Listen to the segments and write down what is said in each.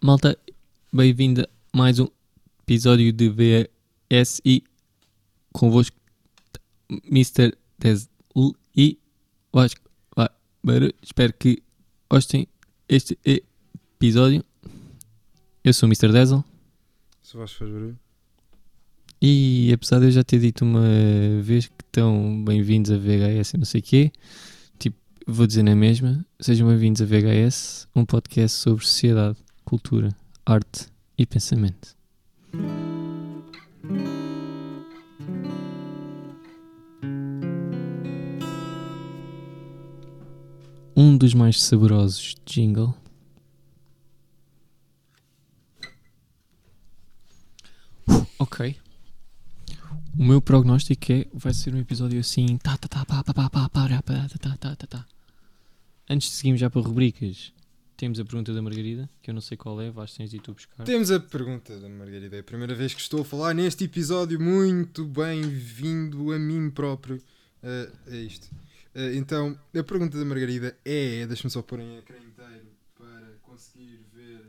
Malta, bem-vindo a mais um episódio de VSI convosco, Mr. Tesl e Vasco. Barulho. Espero que gostem este episódio. Eu sou o Mr. Dazzle vais fazer barulho. e apesar de eu já ter dito uma vez que estão bem-vindos a VHS e não sei o quê, tipo, vou dizer na mesma, sejam bem-vindos a VHS, um podcast sobre sociedade, cultura, arte e pensamento. Um dos mais saborosos jingle. Ok. O meu prognóstico é vai ser um episódio assim. Tá, tá, tá, tá, tá, tá, tá, tá. Antes de seguirmos já para rubricas, temos a pergunta da Margarida, que eu não sei qual é, vais tens de ir tu buscar. Temos a pergunta da Margarida. É a primeira vez que estou a falar neste episódio. Muito bem-vindo a mim próprio. Uh, é isto. Uh, então, a pergunta da Margarida é. Deixa-me só pôr em ecrã inteiro para conseguir ver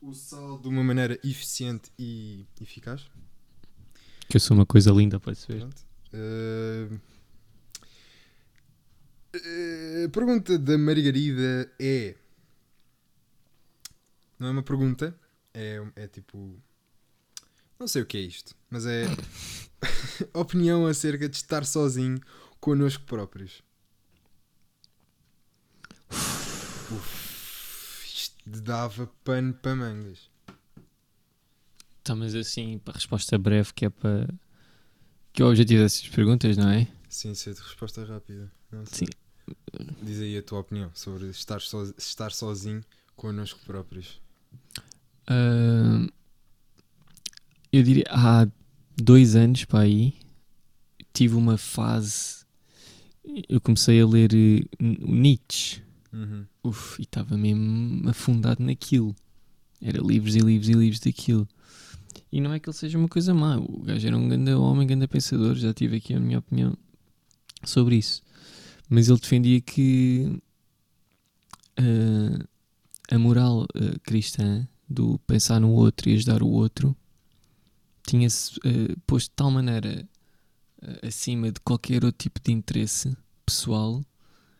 o saldo de uma maneira eficiente e eficaz. Que eu sou uma coisa linda para se ver. Pronto. Uh, a pergunta da Margarida é. Não é uma pergunta, é, é tipo. Não sei o que é isto, mas é. opinião acerca de estar sozinho connosco próprios. Uf, isto dava pano para mangas. Tá, mas assim, para resposta breve, que é para. Que é o objetivo dessas perguntas, não é? Sim, sei de resposta rápida. Sim. Diz aí a tua opinião sobre estar, so, estar sozinho connosco próprios. Ah, eu diria, há dois anos para aí, tive uma fase. Eu comecei a ler eh, o Nietzsche. Uhum. Uf, e estava mesmo afundado naquilo. Era livros e livros e livros daquilo. E não é que ele seja uma coisa má. O gajo era um grande homem, grande pensador. Já tive aqui a minha opinião sobre isso. Mas ele defendia que ah, a moral ah, cristã do pensar no outro e ajudar o outro tinha-se ah, posto de tal maneira acima de qualquer outro tipo de interesse pessoal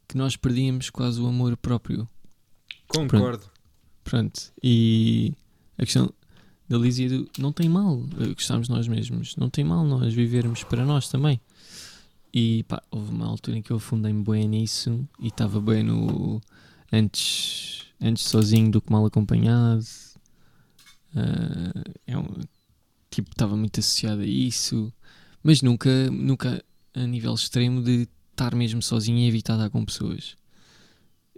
que nós perdíamos quase o amor próprio. Concordo. Pronto. E a questão da Lísia do não tem mal gostarmos nós mesmos. Não tem mal nós vivermos para nós também. E pá, houve uma altura em que eu afundei-me bem nisso e estava bem no. Antes, antes sozinho do que mal acompanhado. Ah, é um, tipo, estava muito associado a isso. Mas nunca, nunca a nível extremo de estar mesmo sozinho e evitar estar com pessoas.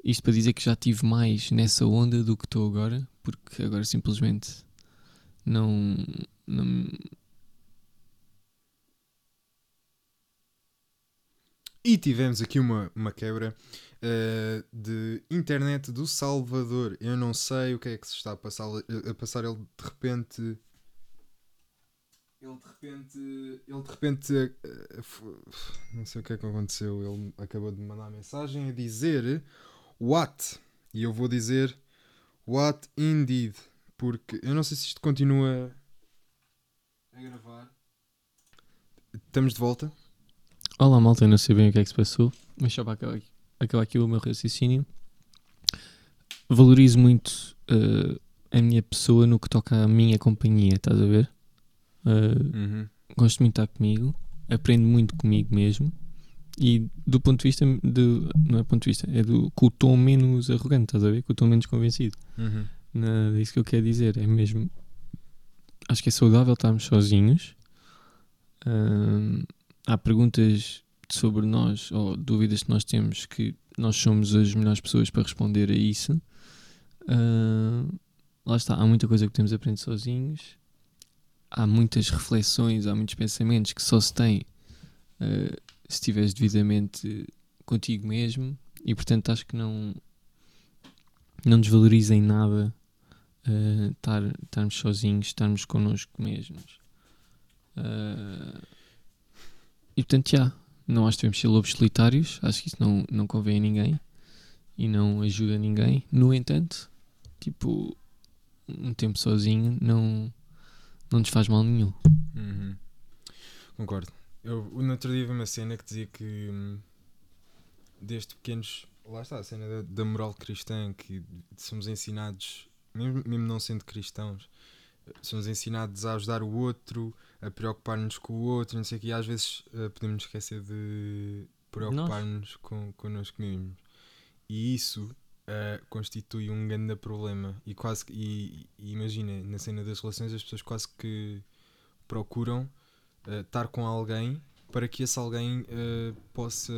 Isto para dizer que já tive mais nessa onda do que estou agora, porque agora simplesmente não. não E tivemos aqui uma, uma quebra uh, de internet do Salvador. Eu não sei o que é que se está a passar. A passar ele de repente. Ele de repente. Ele de repente. uh, não sei o que é que aconteceu. Ele acabou de mandar mensagem a dizer What? E eu vou dizer What indeed. Porque eu não sei se isto continua a gravar. Estamos de volta. Olá malta, eu não sei bem o que é que se passou, mas só para acabar, acabar aqui o meu raciocínio. Valorizo muito eh, a minha pessoa no que toca à minha companhia, estás a ver? Eh, Uhum. gosto muito de estar comigo, aprendo muito comigo mesmo e do ponto de vista de, não é ponto de vista, é do com o tom menos arrogante, estás a ver? Com o tom menos convencido. Uhum. Nada disso que eu quero dizer, é mesmo acho que é saudável estarmos sozinhos. Ahm, há perguntas sobre nós ou dúvidas que nós temos que nós somos as melhores pessoas para responder a isso. Ahm, lá está, há muita coisa que temos a aprender sozinhos. Há muitas reflexões, há muitos pensamentos que só se tem ah, se estiveres devidamente contigo mesmo e portanto acho que não não desvalorizem nada ah, estar, estarmos sozinhos, estarmos connosco mesmos. Ah, e portanto, já, não acho que devemos ser lobos solitários, acho que isso não, não convém a ninguém e não ajuda ninguém. No entanto, tipo, um tempo sozinho não, não nos faz mal nenhum. Uhum. Concordo. Eu no outro dia uma cena que dizia que hum, desde pequenos, lá está a cena da, da moral cristã, que somos ensinados, mesmo, mesmo não sendo cristãos, somos ensinados a ajudar o outro, a preocupar-nos com o outro, não sei o que, e às vezes uh, podemos esquecer de preocupar-nos com, connosco mesmos. E isso uh, constitui um grande problema. E quase e, e imagina, na cena das relações as pessoas quase que procuram uh, estar com alguém para que esse alguém possa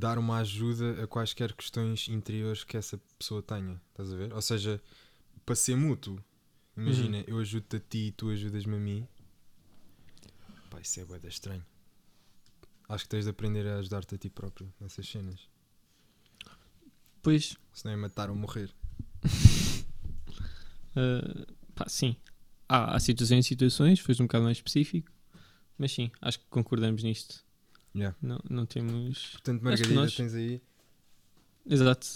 dar uma ajuda a quaisquer questões interiores que essa pessoa tenha. Estás a ver? Ou seja, para ser mútuo. Imagina, uhum. eu ajudo-te a ti e tu ajudas-me a mim. Pá, isso é bué estranho. Acho que tens de aprender a ajudar-te a ti próprio nessas cenas. Pois. não é matar ou morrer. uh, pá, sim. Há, há situações e situações, foi um bocado mais específico. Mas sim, acho que concordamos nisto. Yeah. Não, não temos. Portanto, Margarida, nós... tens aí. Exato.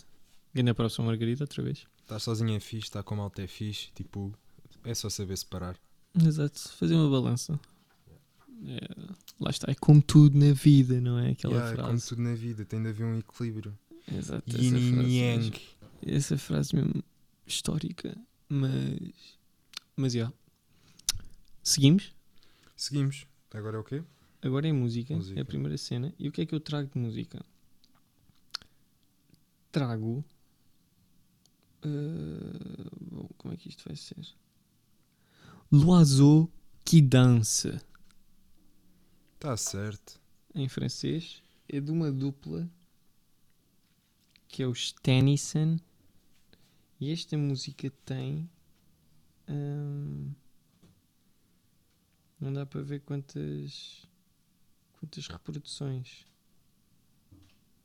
Ganhei a próxima Margarida outra vez. Estás sozinha é fixe, está com malta é fixe. Tipo, é só saber separar. Exato. Fazer uma balança. É, lá está, é como tudo na vida, não é? Aquela yeah, frase. É como tudo na vida, tem de haver um equilíbrio. Exato. Yin e Yang. Essa frase mesmo histórica, mas. Mas já. Yeah. Seguimos? Seguimos. Agora é o quê? Agora é música, música, é a primeira cena. E o que é que eu trago de música? Trago. Uh, bom, como é que isto vai ser? L'oiseau qui danse. Está certo. Em francês. É de uma dupla que é os Tennyson. E esta música tem. Hum, não dá para ver quantas quantas reproduções.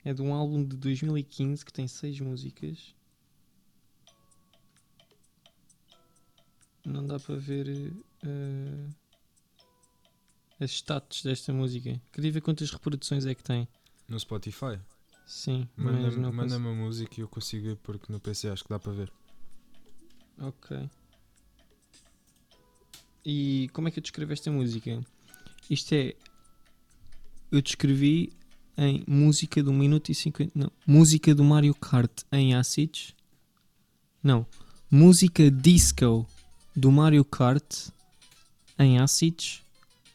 É de um álbum de 2015 que tem 6 músicas. Não dá para ver uh, as status desta música. Queria ver quantas reproduções é que tem. No Spotify? Sim, manda-me manda uma música e eu consigo ver porque no PC acho que dá para ver. Ok. E como é que eu descrevo esta música? Isto é eu descrevi em música do minuto e 50. Não, música do Mario Kart em acids. Não, música disco do Mario Kart em acids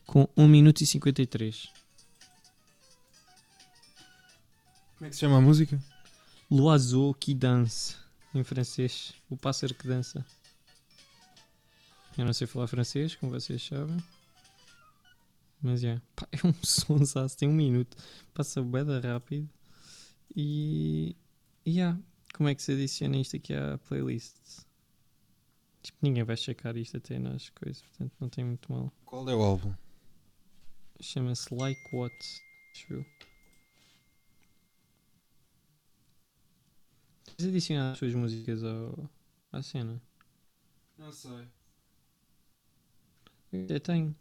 com 1 minuto e 53. Como é que se chama a música? L'oiseau qui danse, em francês. O pássaro que dança. Eu não sei falar francês, como vocês sabem. Mas é, pá, é um sonsaço, tem um minuto, passa bem rápido. E. Yeah, como é que se adiciona isto aqui à playlist? Tipo, ninguém vai checar isto até nas coisas, portanto não tem muito mal. Qual é o álbum? Chama-se Like What, eu. Queres adicionar as suas músicas ao, à cena? Não sei. Eu tenho.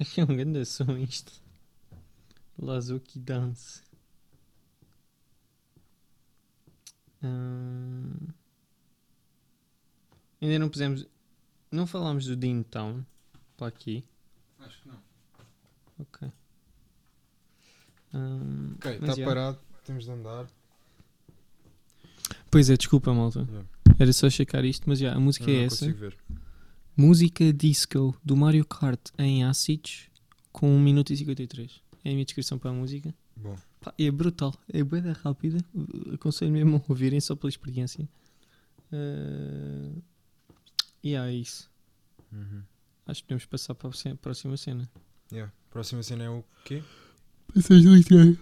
É um grande som isto. Lazuki Dance. Hum... Ainda não pusemos. Não falámos do Dean Town para aqui. Acho que não. Ok. Hum, ok, está parado. Temos de andar. Pois é, desculpa, malta. Yeah. Era só checar isto, mas já, a música eu é essa. Ver. Música disco do Mario Kart em Acids com 1 minuto e 53. É a minha descrição para a música. Bom. Pá, é brutal, é bem rápida. Aconselho mesmo a ouvirem só pela experiência. Uh... E yeah, é isso. Uhum. Acho que podemos passar para a próxima cena. Yeah. Próxima cena é o quê? Passagem literária.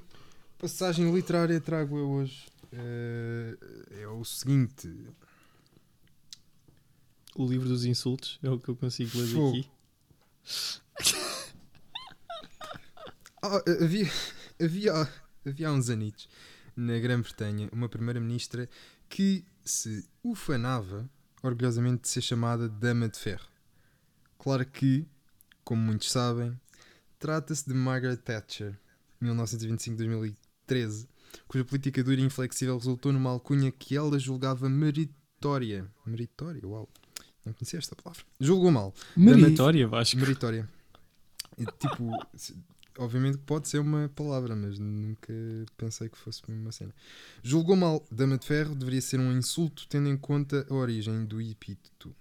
Passagem literária trago eu hoje. Uh, é o seguinte: o livro dos insultos é o que eu consigo ler Fogo. aqui. Ah, havia, havia, havia há uns anitos, na Grã-Bretanha, uma primeira-ministra que se ufanava orgulhosamente de ser chamada Dama de Ferro. Claro que, como muitos sabem, trata-se de Margaret Thatcher, 1925-2013, cuja política dura e inflexível resultou numa alcunha que ela julgava meritória. Meritória? Uau! Não conhecia esta palavra. Julgou mal. Meritória, Vasco. Meritória. E, tipo, obviamente que pode ser uma palavra, mas nunca pensei que fosse uma cena. Julgou mal. Dama de Ferro deveria ser um insulto, tendo em conta a origem do epíteto.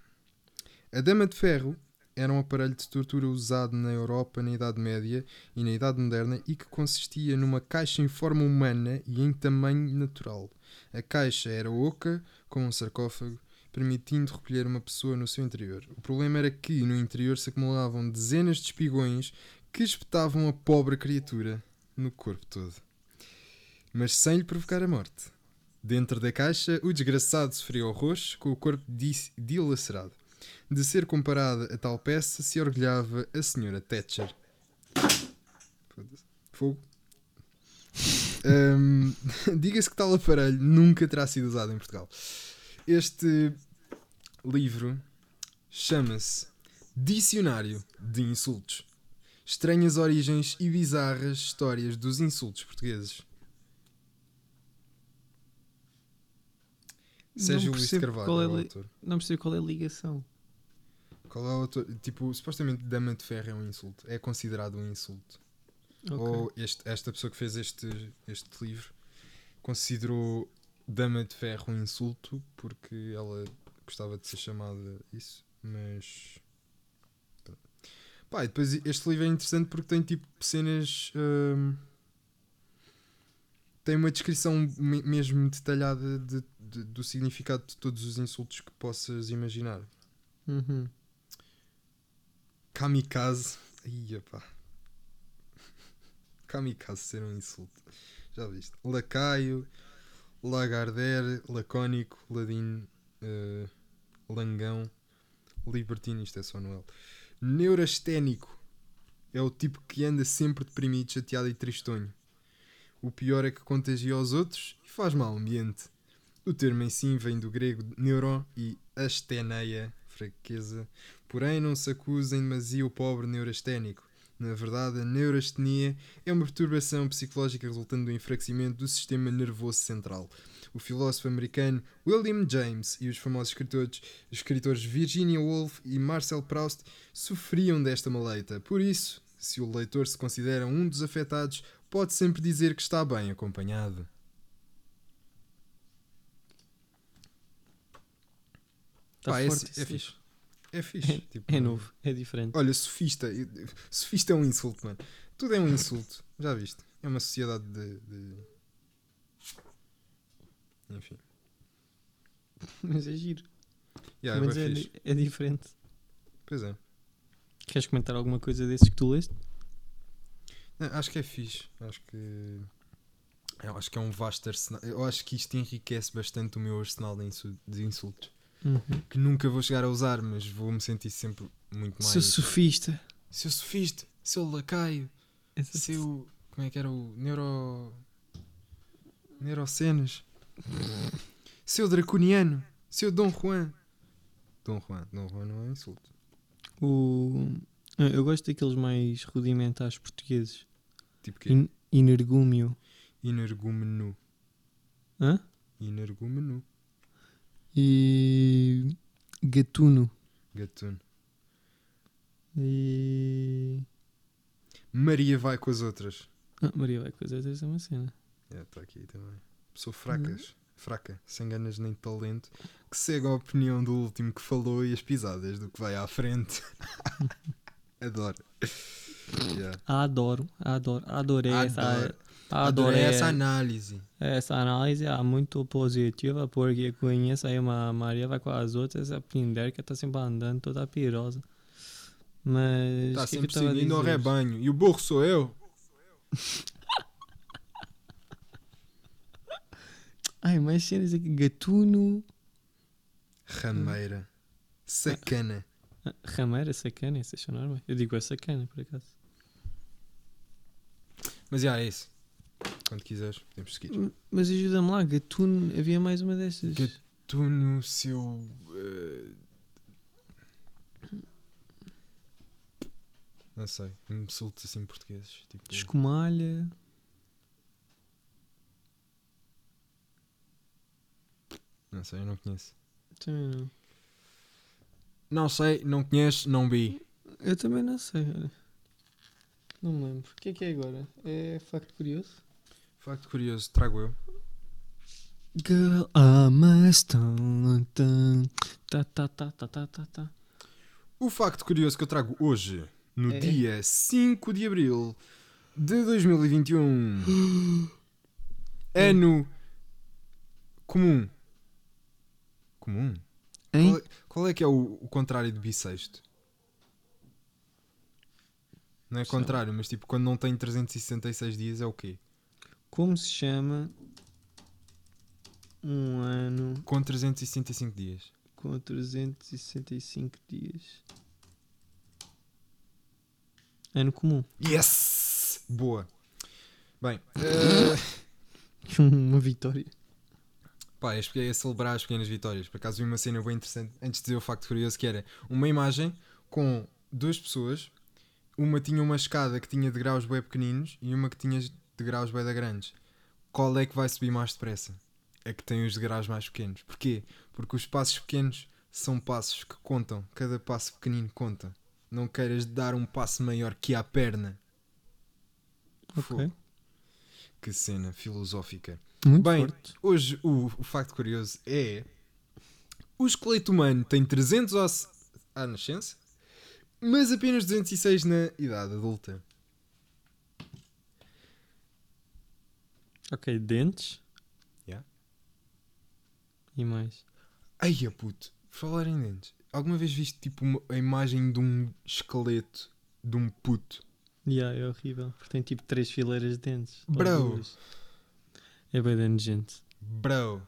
A Dama de Ferro era um aparelho de tortura usado na Europa na Idade Média e na Idade Moderna e que consistia numa caixa em forma humana e em tamanho natural. A caixa era oca, como um sarcófago, permitindo recolher uma pessoa no seu interior. O problema era que no interior se acumulavam dezenas de espigões que espetavam a pobre criatura no corpo todo, mas sem lhe provocar a morte. Dentro da caixa, o desgraçado sofria horrores com o corpo dilacerado. De ser comparada a tal peça, se orgulhava a senhora Thatcher. Fogo. Hum, Diga-se que tal aparelho nunca terá sido usado em Portugal. Este livro chama-se Dicionário de Insultos. Estranhas origens e bizarras histórias dos insultos portugueses. Sérgio Luís de Carvalho qual é é o autor. Não percebo qual é a ligação. Qual é o autor? Tipo, supostamente Dama de Ferro é um insulto. É considerado um insulto. Ok. Ou este- esta pessoa que fez este, este livro considerou Dama de Ferro um insulto porque ela gostava de ser chamada isso, mas. Pá, e depois este livro é interessante porque tem tipo cenas. hum, tem uma descrição me- mesmo detalhada de- de- do significado de todos os insultos que possas imaginar. Uhum. Kamikaze. Ia pá. Kamikaze ser um insulto. Já viste? Lacaio, Lagardère, Lacónico, Ladino, eh, Langão, Libertino. Isto é só Noel. Neurasténico. É o tipo que anda sempre deprimido, chateado e tristonho. O pior é que contagia aos outros e faz mau ambiente. O termo em si vem do grego neuro e asteneia, fraqueza, Porém, não se acusa em demasia o pobre neurasténico. Na verdade, a neurastenia é uma perturbação psicológica resultante do enfraquecimento do sistema nervoso central. O filósofo americano William James e os famosos escritores, escritores Virginia Woolf e Marcel Proust sofriam desta maleita. Por isso, se o leitor se considera um dos afetados, pode sempre dizer que está bem acompanhado. Tá Pá, é, forte é fixe. É fixe. tipo, É novo, é diferente. Olha, sofista. Sofista é um insulto, mano. Tudo é um insulto. Já viste? É uma sociedade de. de- Enfim. Mas é giro. Yeah, é, é, é diferente. Pois é. Queres comentar alguma coisa desses que tu leste? Não, acho que é fixe. Acho que. Eu acho que é um vasto arsenal. Eu acho que isto enriquece bastante o meu arsenal de, insu- de insultos. Uhum. Que nunca vou chegar a usar, mas vou-me sentir sempre muito mais. Seu sofista. Seu sofista, seu lacaio, Essa- seu. Como é que era o. Neuro. Neurocenas. Seu draconiano, seu Dom Juan. Dom Juan, Dom Juan não é um insulto. O... Ah, Eu gosto daqueles mais rudimentares portugueses. Tipo que In... Inergúmio. Energúmeno. Hã? Energúmeno. E. Gatuno. Gatuno. E. Maria vai com as outras. Ah, Maria vai coisa essa é uma cena. É, está aqui também. Pessoa fracas. Fraca, sem ganas nem talento, que segue a opinião do último que falou e as pisadas do que vai à frente. Adoro. Yeah. Adoro, adoro, adorei essa. Adoro. Adorei Adorei essa análise. Essa análise é muito positiva porque conheço aí uma Maria vai com as outras a aprender que tá sempre andando toda pirosa. Mas. Está que que sempre tava a seguindo dizer? rebanho. E o burro sou eu. Ai, mais cenas aqui. Gatuno. Rameira. Sacana. Ah, Rameira, sacana, isso é normal. Eu digo é sacana, por acaso. Mas já é isso. Quando quiseres, podemos seguir. Mas ajuda-me lá, Gatuno, havia mais uma dessas. Gat- Tu no seu. eh, Não sei, insultos assim portugueses. Tipo, Escumalha. Não sei, eu não conheço. Também não. Não sei, não conheço, não vi. Eu também não sei, olha. Não me lembro. O que é que é agora? É facto curioso? Facto curioso, trago eu. Girl, I must tá, tá, tá, tá, tá, tá, tá. O facto curioso que eu trago hoje, no É? dia 5 de abril de 2021, ano comum. Comum? Hein? Qual é, qual é que é o, o contrário de bissexto? Não é Sei lá. contrário, mas tipo, quando não tem 366 dias é o quê? Como se chama um ano Com 365 dias. com 365 dias? Ano comum. Yes! Boa. Bem, eh, Uma vitória. Pá, é é a celebrar as pequenas vitórias. Por acaso vi uma cena bem interessante antes de dizer o facto curioso que era uma imagem com duas pessoas. Uma tinha uma escada que tinha degraus bem pequeninos e uma que tinha degraus bem da grandes. Qual é que vai subir mais depressa? A que tem os degraus mais pequenos. Porquê? Porque os passos pequenos são passos que contam. Cada passo pequenino conta. Não queiras dar um passo maior que a perna. Ok. Que cena filosófica. Muito Bem, forte. Hoje o, o facto curioso é o esqueleto humano tem 300 ossos à nascença, mas apenas 206 na idade adulta. Ok, dentes. Yeah. E mais. Ai, a puto, falar em dentes, alguma vez viste tipo uma- a imagem de um esqueleto de um puto? Yeah, é horrível. Porque tem tipo três fileiras de dentes. Bro. É bem gente. Bro,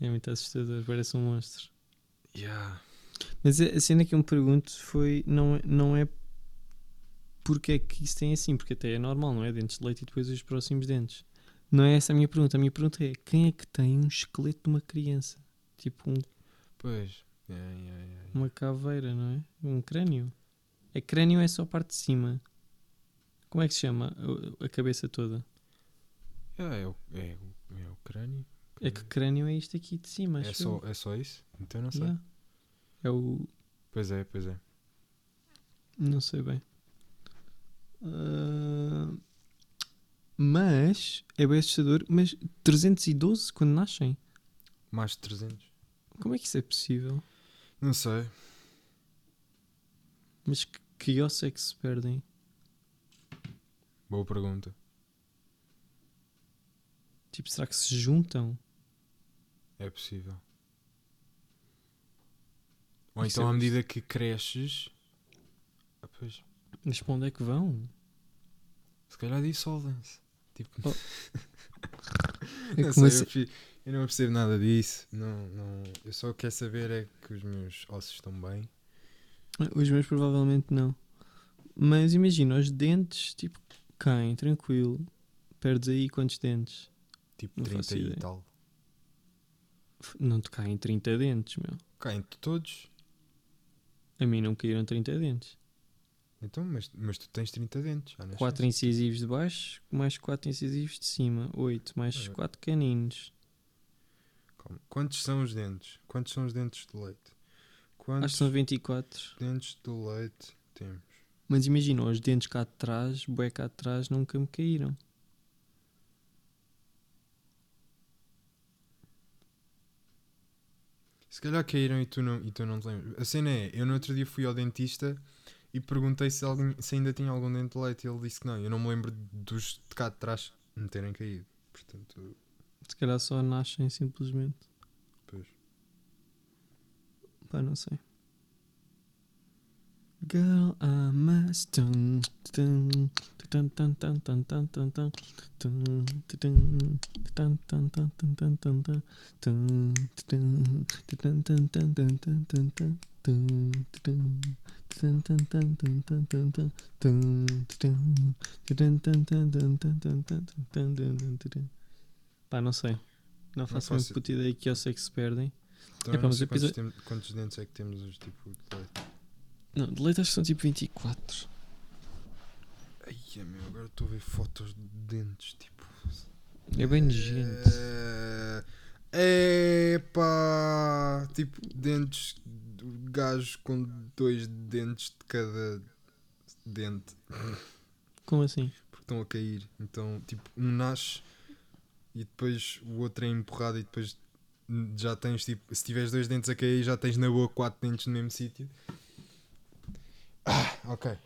É muito assustador. Parece um monstro. yeah. Mas a cena que eu me pergunto foi. Não, é- não é. Porque é que isso tem assim? Porque até é normal, não é? Dentes de leite e depois os próximos dentes. Não é essa a minha pergunta. A minha pergunta é: quem é que tem um esqueleto de uma criança? Tipo um- Pois, yeah, yeah, yeah. uma caveira, não é? Um crânio. É crânio é só a parte de cima. Como é que se chama a cabeça toda? Yeah, é, o, é, o, é o crânio. É que crânio é isto aqui de cima, é acho só, eu. é só isso? Então não sei. Yeah. É o. Pois é, pois é. Não sei bem. Ah, mas é bem assustador. Mas 312 quando nascem? Mais de 300. Como é que isso é possível? Não sei. Mas que, que ossos é que se perdem? Boa pergunta. Tipo, será que se juntam? É possível. Ou Isso então é à medida que cresces. ah, Pois, Mas para onde é que vão? se calhar dissolvem-se. Tipo, Oh. Não sei, assim- eu, eu não percebo nada disso. Não, não, eu só quero saber é que os meus ossos estão bem. Os meus provavelmente não. Mas imagina, os dentes, tipo, caem, tranquilo. Perdes aí quantos dentes? Tipo Não faço 30 e tal. Não te caem 30 dentes, meu. Caem todos. A mim não caíram 30 dentes. Então, mas, mas tu tens 30 dentes. já nasceste. 4 incisivos de baixo, mais 4 incisivos de cima. 8, mais Ah. 4 caninos. Calma. Quantos são os dentes? Quantos são os dentes de leite? Acho Quantos que são 24. dentes de leite temos? Mas imagina, os dentes cá de trás, bué cá de trás, nunca me caíram. Se calhar caíram e tu não, e tu não te lembras. A cena é, eu no outro dia fui ao dentista e perguntei se, alguém, se ainda tinha algum dente de leite e ele disse que não. Eu não me lembro dos de cá de trás me terem caído. Portanto, Se calhar só nascem simplesmente. pois. Pá, não sei. Girl, I must dun, dun, Pá, não sei. Não faço não muito puta ideia que eu sei que se perdem. Então, é, pá, mas quantos, episódio... tem... quantos dentes é que temos hoje? Tipo, de leite? Não, de leite acho que são tipo 24. Ai, meu, agora estou a ver fotos de dentes, tipo. É bem nojento. É... Epá! Tipo, dentes. de Gajo com dois dentes de cada dente. Como assim? Porque estão a cair. Então, tipo, um nasce e depois o outro é empurrado e depois já tens, tipo, se tiveres dois dentes a cair, já tens na boa quatro dentes no mesmo sítio. Ah, ok.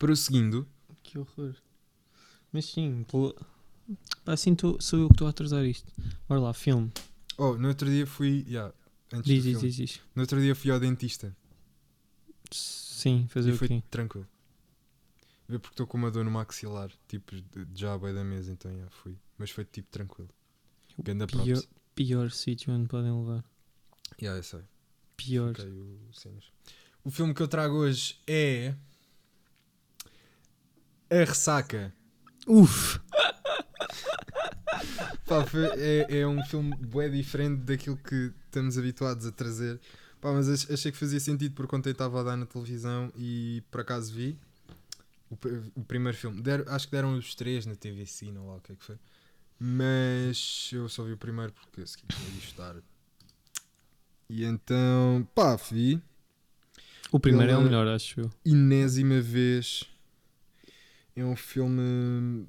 Prosseguindo. Que horror. Mas sim, pá, assim tô- sou eu que estou a atrasar isto. Bora lá, filme. Oh, no outro dia fui. Yeah, antes Diz, do diz, filme. diz, diz. No outro dia fui ao dentista Sim, fazer e o foi quê? tranquilo. Vê porque estou com uma dor no maxilar, tipo, já à beira da mesa, então já fui. Mas foi tipo tranquilo. Ganda Pior, props. pior sítio onde podem levar. Yeah, eu sei. Pior. O, o filme que eu trago hoje é. A Ressaca. Uf! Pá, foi- é, é um filme bem diferente daquilo que estamos habituados a trazer. Pá, mas ach- achei que fazia sentido por quando estava a dar na televisão e por acaso vi o, o primeiro filme. Der- acho que deram os três na TVC, não lá o que é que foi. Mas eu só vi o primeiro porque a seguir ia estudar. E então, pá, vi. O primeiro é o melhor, acho eu. enésima vez. É um filme.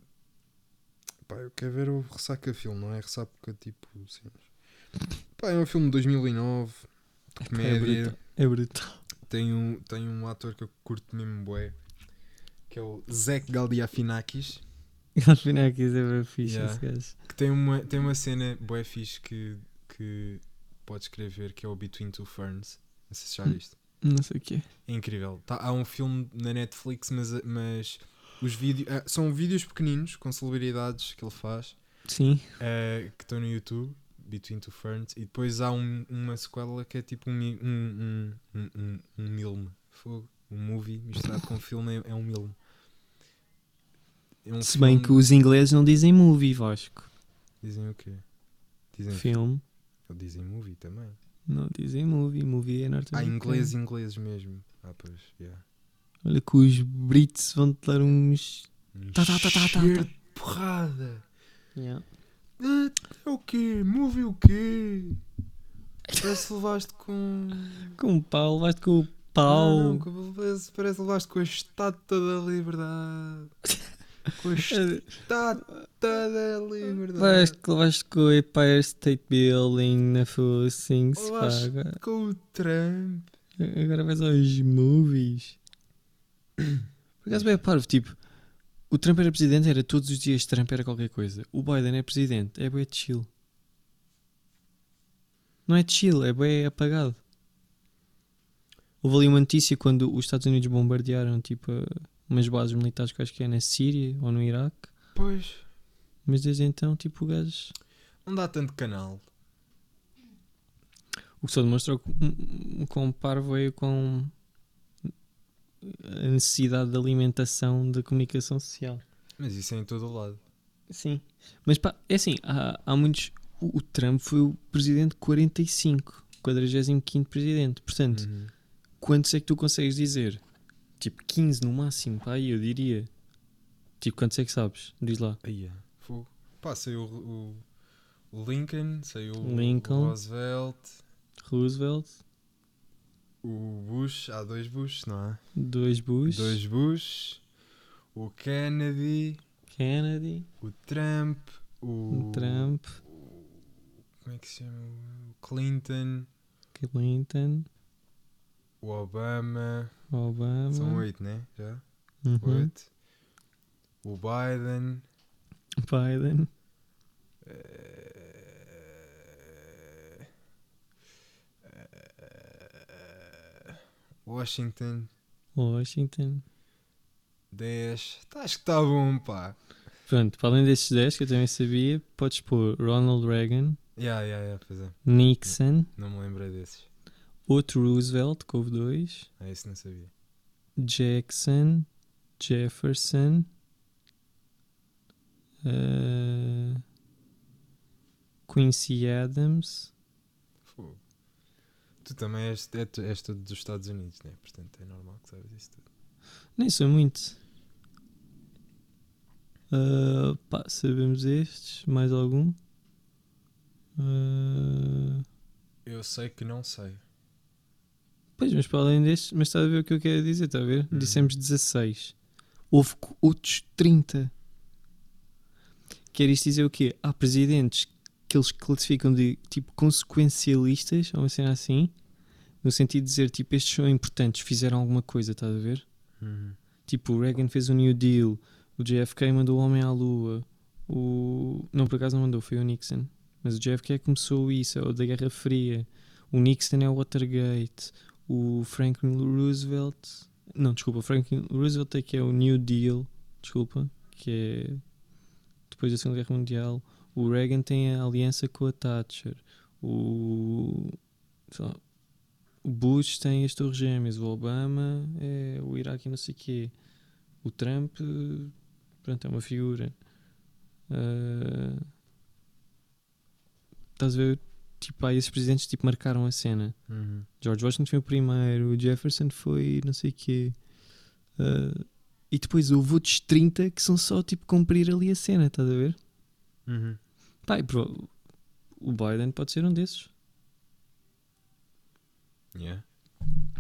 Pá, eu quero ver o Ressaca filme, não é Ressaca tipo. Pá, é um filme de 2009, de É comédia. brutal. É brutal. tem, um, tem um ator que eu curto mesmo, bué, que é o Zach Galifianakis. Aqui é bem fixe Yeah. esse gajo. Que tem uma, tem uma cena bué fixe que, que pode escrever, que é o Between Two Ferns. Não sei se já Hum. viste. Não sei o quê. É incrível. Tá, há um filme na Netflix, mas, mas os vídeos ah, são vídeos pequeninos com celebridades que ele faz Sim. ah, que estão no YouTube, Between Two Ferns, e depois há um- uma sequela que é tipo um, um, um, um, um, um milme. Fogo. Um movie misturado com filme é, é um milme. É um Se bem filme- que os ingleses não dizem movie, Vasco. Dizem o quê? Dizem Filme. Eles dizem movie também. Não dizem movie. Movie é Ah, norte-americano. inglês, ingleses mesmo. Ah, pois, yeah. Olha que os Brits vão te dar uns. Tá, tá, tá, tá, tá, cheiro de porrada. Yeah. Ah, é o quê? Movie o quê? Parece que levaste com. Com o pau, levaste com o Não, pau. não, com- parece, parece que levaste com a estátua da liberdade. Com a estátua da liberdade. Levaste, levaste com o Empire State Building na. Levaste- Agora, Com o Trump. agora vais aos movies. Por acaso bem parvo, tipo, o Trump era presidente, era todos os dias Trump era qualquer coisa. O Biden é presidente, é bem chill. Não é chill, é bem apagado. Houve ali uma notícia quando os Estados Unidos bombardearam tipo umas bases militares que acho que é na Síria ou no Iraque. Pois. Mas desde então, tipo, o gajo. Não dá tanto canal. O que só demonstrou um quão parvo é com a necessidade de alimentação da comunicação social. Mas isso é em todo o lado. Sim. Mas pá, é assim, há, há muitos. O, o Trump foi o presidente 45, 45 presidente. Portanto, Uhum. quantos é que tu consegues dizer? Tipo 15 no máximo, pá, eu diria. Tipo, quantos é que sabes? Diz lá. Aí é. Fogo. Pá, saiu o, o Lincoln, saiu o Lincoln. Roosevelt, Roosevelt, o Bush. Há dois Bush, não é? dois Bush, Dois Bush, o Kennedy, Kennedy, o Trump, o. o Trump, Como é que se chama? O Clinton, Clinton, o Obama. Obama. São oito, né? Já? Uhum. Oito. O Biden. Biden. eh, Washington. Washington. 10. Tá, acho que está bom, pá. Pronto, para além desses 10 que eu também sabia, podes pôr Ronald Reagan, Ya, ya, ya, pois é. Nixon, Não me lembrei desses. outro Roosevelt, que houve dois. Ah, esse não sabia. Jackson, Jefferson, eh, Quincy Adams. Tu também és, é, tu- és todo dos Estados Unidos, né? Portanto é normal que sabes isso tudo. Nem sou muito. Ah, pá, sabemos estes. Mais algum? Ah, Eu sei que não sei. pois, mas para além destes, mas está a ver o que eu quero dizer, está a ver? Uhum. Dissemos 16. Houve outros 30. Quer isto dizer o quê? Há presidentes que eles classificam de tipo consequencialistas, ou uma cena assim, no sentido de dizer tipo estes são importantes, fizeram alguma coisa, estás a ver? Uhum. Tipo, o Reagan fez o New Deal, o JFK mandou o homem à lua, o. Não, por acaso não mandou, foi o Nixon. Mas o JFK começou isso, é o da Guerra Fria. O Nixon é o Watergate. O Franklin Roosevelt. Não, desculpa, o Franklin Roosevelt é que é o New Deal, desculpa, que é depois da Segunda Guerra Mundial. O Reagan tem a aliança com a Thatcher. O. lá, o Bush tem as Torres Gêmeas. O Obama é o Iraque e não sei o quê. O Trump, pronto, é uma figura. Ah, estás a ver? Tipo, há esses presidentes tipo, marcaram a cena. Uhum. George Washington foi o primeiro, o Jefferson foi não sei o quê. Ah, e depois houve outros 30 que são só tipo cumprir ali a cena, estás a ver? Uhum. Pá, e pro- o Biden pode ser um desses. Yeah.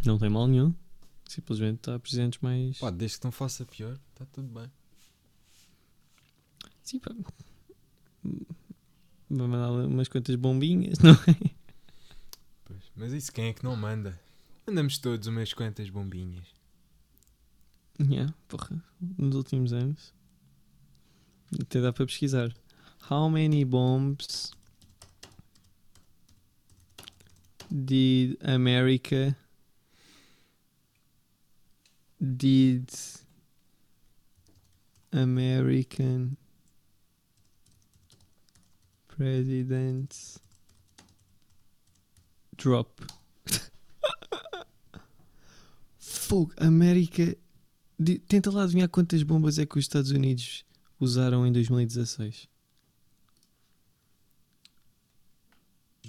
Não tem mal nenhum. Simplesmente há presidentes mais. Pá, desde que não faça pior, está tudo bem. Sim, pá. Vai mandar umas quantas bombinhas, não é? Pois. Mas isso quem é que não manda? Mandamos todos umas quantas bombinhas. Yeah, porra. Nos últimos anos. Até dá para pesquisar. How many bombs did America did American presidents drop? Fogo, América. Tenta lá adivinhar quantas bombas é que os Estados Unidos usaram em 2016.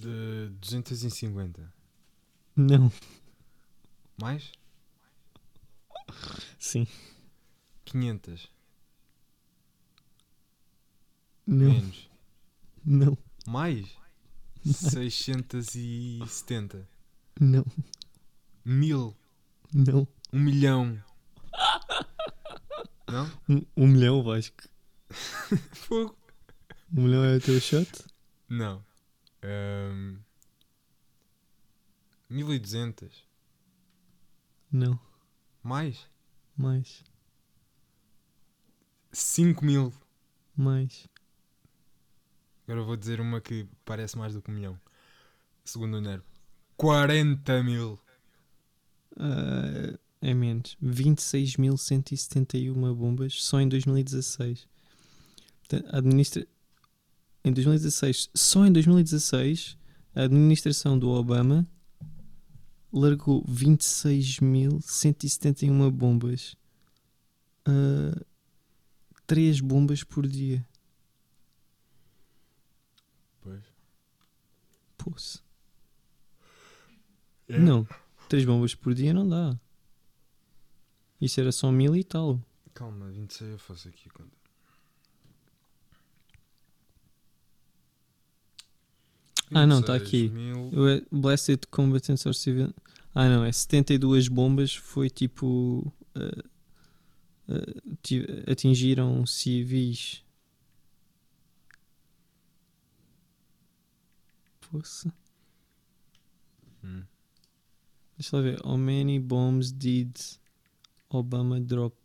De 250. Não. Mais? Sim. 500. Não. Menos. Não. Mais? 670. Não. Mil. Não. Um milhão. Não? Um, um milhão, Vasco. Fogo. Um milhão é o teu shot? Não. Ahm, 1200. Não. Mais? Mais. 5 mil. Mais. Agora vou dizer uma que parece mais do que um milhão. Segundo o Nero. 40 mil. Ah, é menos. 26.171 bombas só em 2016. Portanto, a administra... Em 2016, só em 2016, a administração do Obama largou 26.171 bombas. Ah, 3 bombas por dia. Pois. Poça. É. Não, 3 bombas por dia não dá. Isso era só mil e tal. Calma, 26 eu faço aqui a Ah, não, tá aqui. 26.000. Eu é Blessed Combatants or Civil. Ah, não, é 72 bombas. Foi tipo. ah, ti- atingiram civis. Poça. Hum. Deixa lá ver. How many bombs did Obama drop?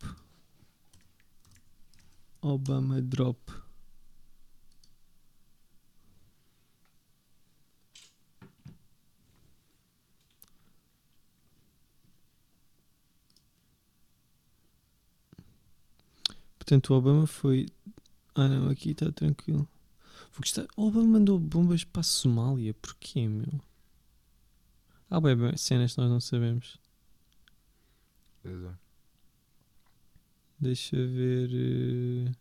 Obama drop. Portanto, o Obama foi. Ah, não, aqui está tranquilo. Vou gostar. O Obama mandou bombas para a Somália. Porquê, meu? Há bem, bem cenas que nós não sabemos. Pois é. Deixa ver. eh,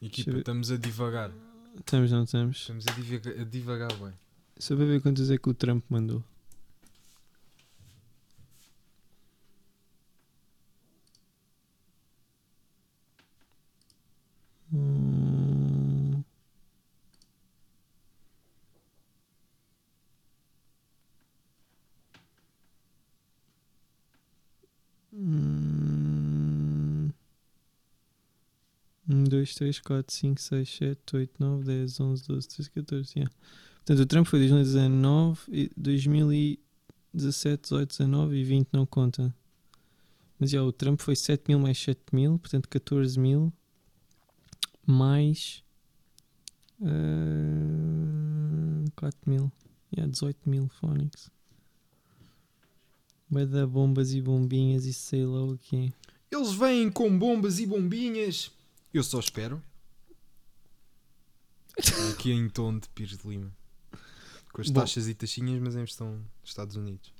Equipa, ver. estamos a divagar. Estamos, não estamos? Estamos a divagar, a divagar bem. Só para ver quantas é que o Trump mandou. 2, 3, 4, 5, 6, 7, 8, 9, 10, 11, 12, 13, 14. Yeah. Portanto, o Trump foi 2019, e 2017, 18, 19 e 20 não conta. Mas já, o Trump foi 7 mil mais 7 mil, portanto 14 mil mais uh, 4 mil. Yeah, 18 mil Phonics. Vai dar bombas e bombinhas e sei lá o quê. Eles vêm com bombas e bombinhas. Eu só espero. Aqui em tom de Pires de Lima. Com as Bom. taxas e taxinhas, mas em estão Estados Unidos.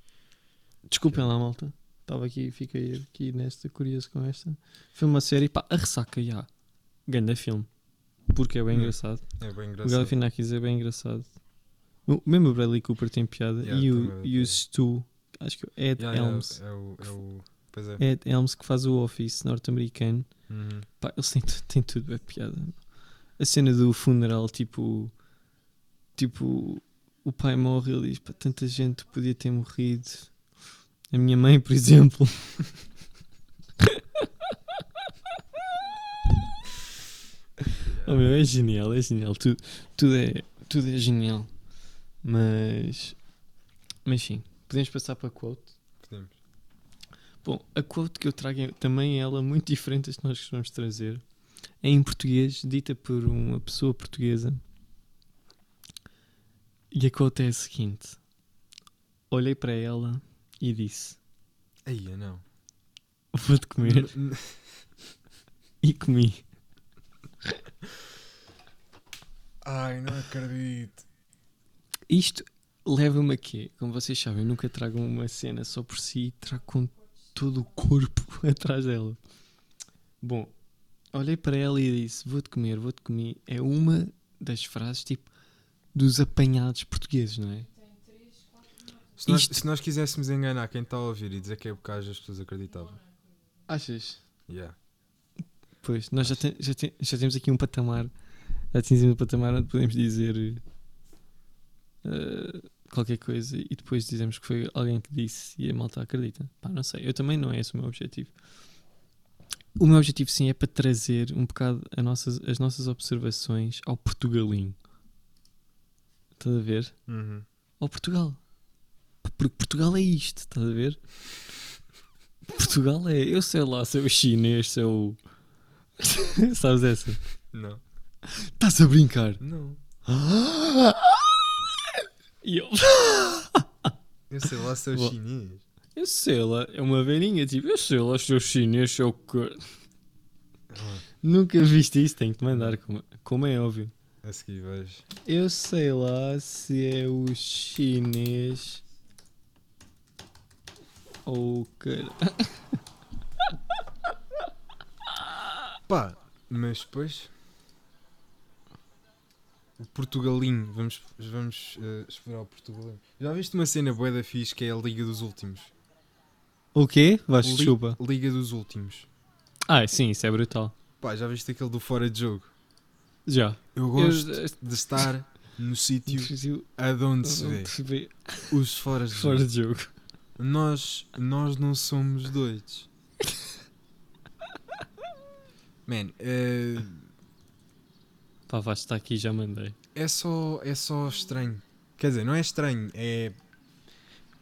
Desculpem lá, malta. Estava aqui, fiquei aqui nesta, curioso com esta. Foi uma série, pá, a ressaca, já. Ganda filme. Porque é bem Hum. engraçado. É bem O engraçado. Galifianakis é bem engraçado. O- Mesmo o Bradley Cooper tem piada. Yeah, e, o, e o. Stu, acho que é Ed Yeah, yeah, Helms. É, o, é o. Pois é. Ed Helms que faz o Office norte-americano. Uhum. Pá, eles têm, têm tudo a piada. A cena do funeral, tipo. Tipo. O pai morre e ele diz: pá, tanta gente podia ter morrido. A minha mãe, por exemplo. Oh, meu, é genial, é genial. Tudo, tudo, é, tudo é genial. Mas. Mas sim, podemos passar para a quote. Bom, a quote que eu trago é também ela muito diferente das que nós costumamos trazer. É em português, dita por uma pessoa portuguesa. E a quote é a seguinte: Olhei para ela e disse: Aí, não. Vou-te comer. E comi. Ai, não acredito. Isto leva-me a quê? Como vocês sabem, eu nunca trago uma cena só por si, trago todo o corpo atrás dela. Bom, olhei para ela e disse: Vou-te comer, vou-te comer. É uma das frases tipo dos apanhados portugueses, não é? Se nós, Isto- se nós quiséssemos enganar quem está a ouvir e dizer que é bocage, as pessoas acreditavam. Achas? Yeah. Pois, nós já, te- já, te- já temos aqui um patamar, já atingimos um patamar onde podemos dizer eh, qualquer coisa e depois dizemos que foi alguém que disse e a malta acredita. Pá, não sei, eu também não é esse o meu objetivo. O meu objetivo sim é para trazer um bocado a nossas, as nossas observações ao Portugalinho. Estás a ver? Uhum. Ao Portugal. Porque Portugal é isto, estás a ver? Portugal é, eu sei lá, se é o chinês, se é o. Sabes essa? Não. Estás a brincar? Não. E eu, Eu sei lá se é o Boa. chinês. eu sei lá, é uma velhinha tipo, eu sei lá, se é o chinês, se é o que. Ah, Nunca viste isso, tenho que te mandar, como, como é óbvio. a seguir vejo. Eu sei lá se é o chinês ou o cara. Pá, mas depois. O Portugalinho. Vamos, vamos eh, explorar o Portugalinho. Já viste uma cena boa da fixe que é a Liga dos Últimos? O quê? Vais, Li- desculpa. Liga dos Últimos. Ah, sim, isso é brutal. Pá, já viste aquele do fora de jogo? Já. Eu gosto de estar no sítio Eu, aonde se vê vê. os fora de Fora jogo. de jogo. Nós, nós não somos doidos. Man, eh, Pá, vais estar aqui já mandei. é só, é só estranho. Quer dizer, não é estranho, é.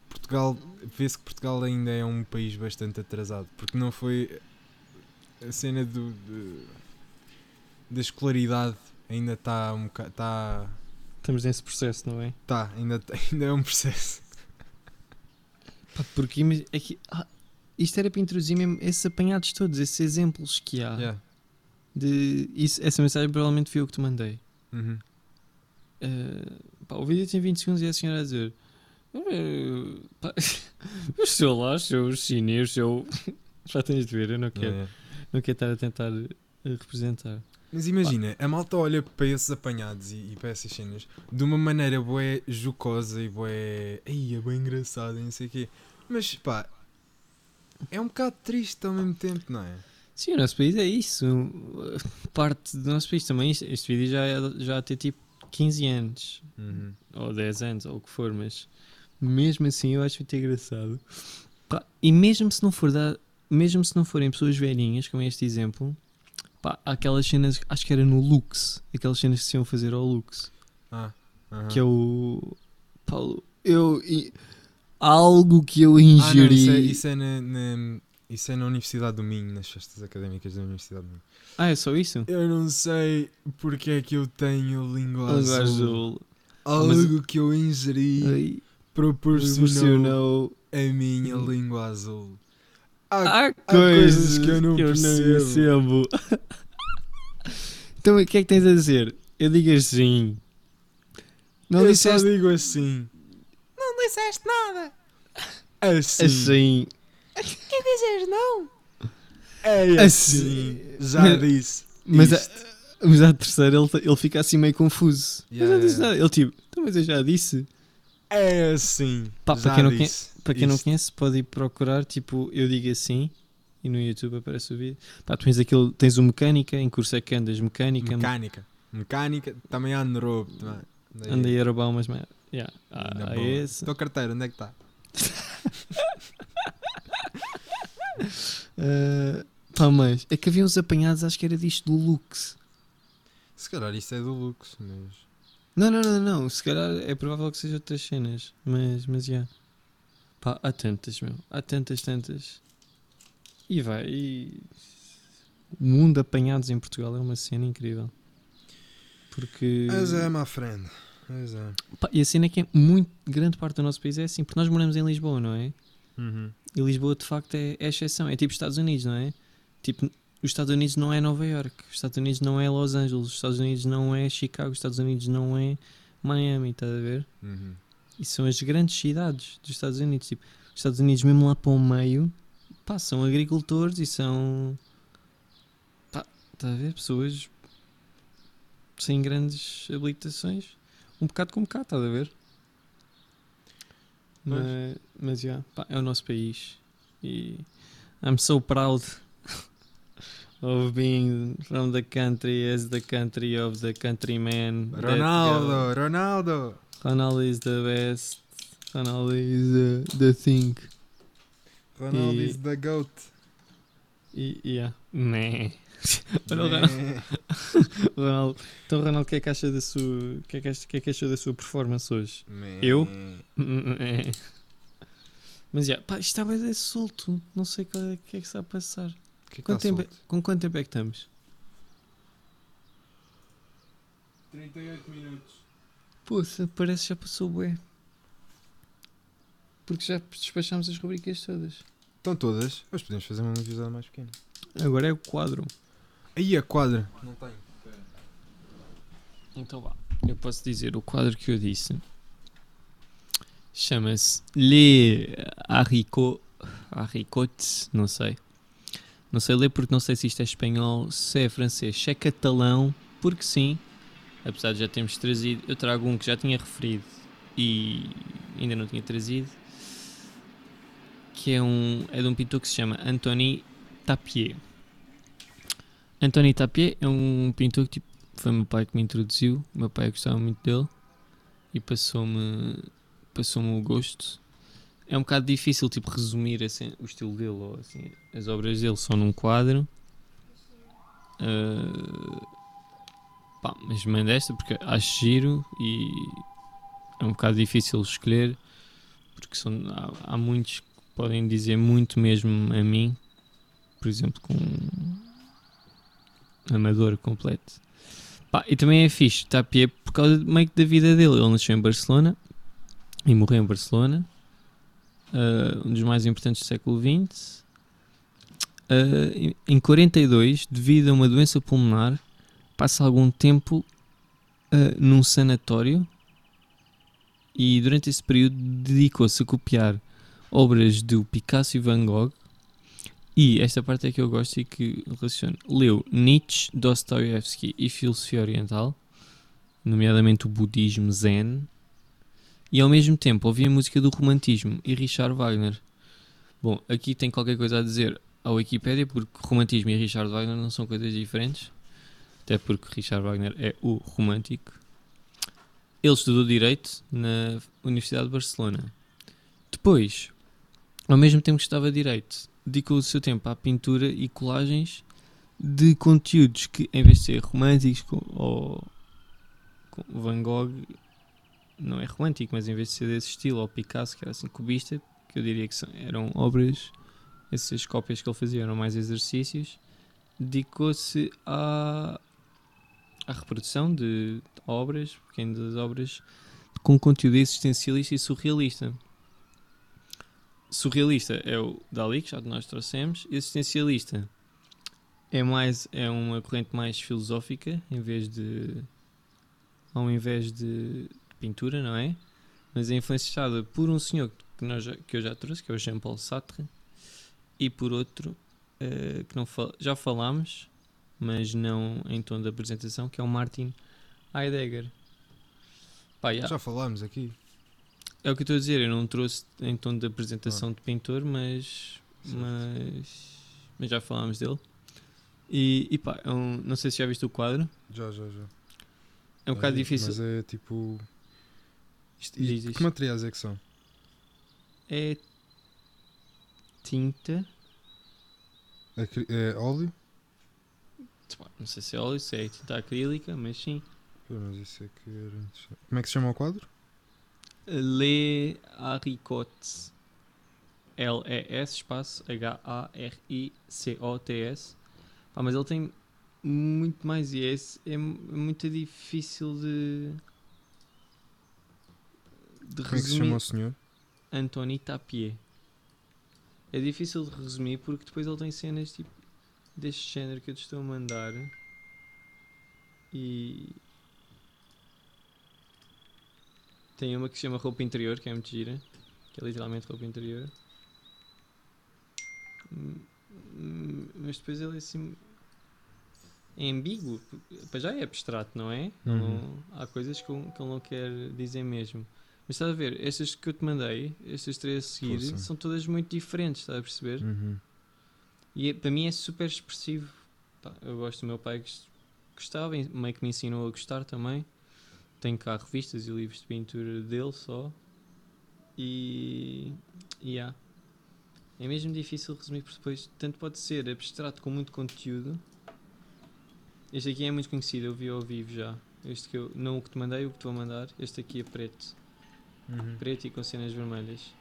Portugal, vê-se que Portugal ainda é um país bastante atrasado, porque não foi a cena do, de- da escolaridade ainda está um bocado. Tá, Estamos nesse processo, não é? tá, ainda, ainda é um processo. Pá, porque é que, ah, isto era para introduzir mesmo esses apanhados todos, esses exemplos que há. Yeah. De, isso, essa mensagem provavelmente foi eu que te mandei. Uhum. Uh, Pá, o vídeo tem 20 segundos e a senhora a dizer. "Eh, pá, O seu lá, o seu chinês, o seu. Já tens de ver, eu não quero, É. não quero estar a tentar eh, representar. Mas imagina, a malta olha para esses apanhados e, e para essas cenas de uma maneira bué jocosa e bué. Ai, é bem engraçada e não sei o quê. Mas pá, é um bocado triste ao mesmo tempo, não é? Sim, o nosso país é isso. Parte do nosso país também. Este, este vídeo já, é- já tem tipo 15 anos, Uhum. ou 10 anos, ou o que for, mas mesmo assim eu acho muito engraçado. Pá, e mesmo se não for da, mesmo se não forem pessoas velhinhas, como este exemplo, pá, há aquelas cenas, acho que era no Lux, aquelas cenas que se iam fazer ao Lux, Ah, aham. que é o Paulo, eu e- algo que eu Ah, não, ingeri. isso, é, isso, é na, na- isso é na Universidade do Minho, nas festas académicas da Universidade do Minho. Ah, é só isso? Eu não sei porque é que eu tenho língua azul. azul. Algo que eu ingeri Ai, proporcionou proporcionou a minha língua azul. Há Há coisas que eu não percebo. então, o que é que tens a dizer? Eu digo assim. Não eu disseste só digo assim. Não disseste nada. Assim. assim. Quer dizer não? É assim. Assim. Já Mas- disse. Mas, a, isto. mas à terceira ele, ele fica assim meio confuso. Yeah, mas não disse nada. Ele tipo, então, mas eu já disse. É assim. Pá, Já para quem não disse. Para quem não conhece, pode ir procurar, tipo, eu digo assim. E no YouTube aparece o vídeo. Pá, tu tens aquele, tens o mecânica, em curso é que andas mecânica, Mecânica. Mecânica. Também ando no roubo. aí a roubar umas merdas. Yeah. Ah, é esse. Tua carteira, onde é que está? Ah, pá, mas é que havia uns apanhados, acho que era disto do Lux. Se calhar isto é do Lux, mas. Não, não, não, não. Se calhar é provável que seja outras cenas. Mas, mas já. Pá, há tantas, meu. Há tantas, tantas. E vai. E... O mundo apanhados em Portugal é uma cena incrível. Porque. Mas é, my friend. Mas é. Pá, e a cena é que é muito grande parte do nosso país é assim. Porque nós moramos em Lisboa, não é? Uhum. E Lisboa de facto é, é exceção. É tipo Estados Unidos, não é? Tipo, os Estados Unidos não é Nova York, os Estados Unidos não é Los Angeles, os Estados Unidos não é Chicago, os Estados Unidos não é Miami, estás a ver? Uhum. E são as grandes cidades dos Estados Unidos. Tipo, os Estados Unidos, mesmo lá para o meio, pá, são agricultores e são. pá, estás a ver? Pessoas sem grandes habilitações. Um bocado com um bocado, estás a ver? Mas, mas já, pá, é o nosso país. E I'm so proud of being from the country as the country of the countryman. Ronaldo, Ronaldo. Ronaldo is the best. Ronaldo is the, the thing. Ronaldo E- is the GOAT. E, yeah. Meh. Olha o Ronaldo. Ronaldo. Então, Ronaldo, o que é que acha da sua, que é que, acha- que é que achou da sua performance hoje? Eu? Mas já, pá, isto está bem de solto. Não sei é, o que é que está a passar. Que Quanto tá tempo é- solto? com quanto tempo é que estamos? 38 minutos. Poxa, parece que já passou bué. Porque já despachámos as rubricas todas. Estão todas, mas podemos fazer uma episódio mais pequena. Agora é o quadro. Aí a quadra. Não tenho. Então vá. Eu posso dizer o quadro que eu disse. Chama-se Les Haricots. Haricots, não sei. Não sei ler porque não sei se isto é espanhol, se é francês, se é catalão, porque sim. Apesar de já termos trazido, eu trago um que já tinha referido e ainda não tinha trazido. Que é, um, é de um pintor que se chama Antony Tapier. Antony Tapier é um pintor que tipo, foi meu pai que me introduziu. Meu pai gostava muito dele e passou-me passou-me o gosto. É um bocado difícil tipo, resumir assim, o estilo dele ou assim, as obras dele só num quadro. Ah, pá, mas manda esta porque acho giro e é um bocado difícil escolher porque são, há, há muitos que podem dizer muito mesmo a mim. Por exemplo, com amador completo. Pá, e também é fixe, Tapie por causa meio que da vida dele. Ele nasceu em Barcelona e morreu em Barcelona, ah, um dos mais importantes do século XX. Ah, em- em 42, devido a uma doença pulmonar, passa algum tempo ah, num sanatório e durante esse período dedicou-se a copiar obras do Picasso e Van Gogh. E esta parte é que eu gosto e que relaciono. Leu Nietzsche, Dostoevsky e filosofia oriental, nomeadamente o budismo zen, e ao mesmo tempo ouvia música do romantismo e Richard Wagner. Bom, aqui tem qualquer coisa a dizer à Wikipédia, porque romantismo e Richard Wagner não são coisas diferentes, até porque Richard Wagner é o romântico. Ele estudou Direito na Universidade de Barcelona. Depois, ao mesmo tempo que estava Direito, dedicou o seu tempo à pintura e colagens de conteúdos que, em vez de ser românticos ou Van Gogh, não é romântico, mas em vez de ser desse estilo, ou Picasso, que era assim cubista, que eu diria que são, eram obras, essas cópias que ele fazia eram mais exercícios, dedicou-se à, à reprodução de obras, pequenas obras, com conteúdo existencialista e surrealista. Surrealista é o Dali, que já nós trouxemos, existencialista é mais é uma corrente mais filosófica em vez de ao invés de pintura, não é? Mas é influenciada por um senhor que, nós que eu já trouxe, que é o Jean-Paul Sartre, e por outro uh, que não fal já falámos, mas não em tom de apresentação, que é o Martin Heidegger. Pá. Já falámos aqui. É o que eu estou a dizer, eu não trouxe em tom de apresentação de pintor, mas, mas, mas já falámos dele. E, e pá, é um, não sei se já viste o quadro. Já, já, já. É um bocado difícil. Mas é tipo. Isto, diz, que materiais é que são? É tinta. É, óleo? Não sei se é óleo, se é tinta acrílica, mas sim. mas isso é que era... Como é que se chama o quadro? Le Haricots. L-E-S espaço H-A-R-I-C-O-T-S. Ah, mas ele tem muito mais e é, é muito difícil de. de Como resumir. é que se chama o senhor? Antoni Tapier. É difícil de resumir porque depois ele tem cenas tipo deste género que eu te estou a mandar e tem uma que se chama roupa interior que é muito gira que é literalmente roupa interior mas depois ele é assim é ambíguo para já é abstrato não é? Uhum. Não, há coisas que, que ele não quer dizer mesmo mas estás a ver, estas que eu te mandei, estas três a seguir, Força. são todas muito diferentes, estás a perceber? Uhum. E é, para mim é super expressivo. Pá, eu gosto do meu pai que gostava, meio que me ensinou a gostar também. Tenho cá revistas e livros de pintura dele só. E. e yeah. É mesmo difícil resumir, porque depois tanto pode ser abstrato com muito conteúdo. Este aqui é muito conhecido, eu vi ao vivo já. Este que eu, não o que te mandei, o que te vou mandar. Este aqui é preto uhum. preto e com cenas vermelhas.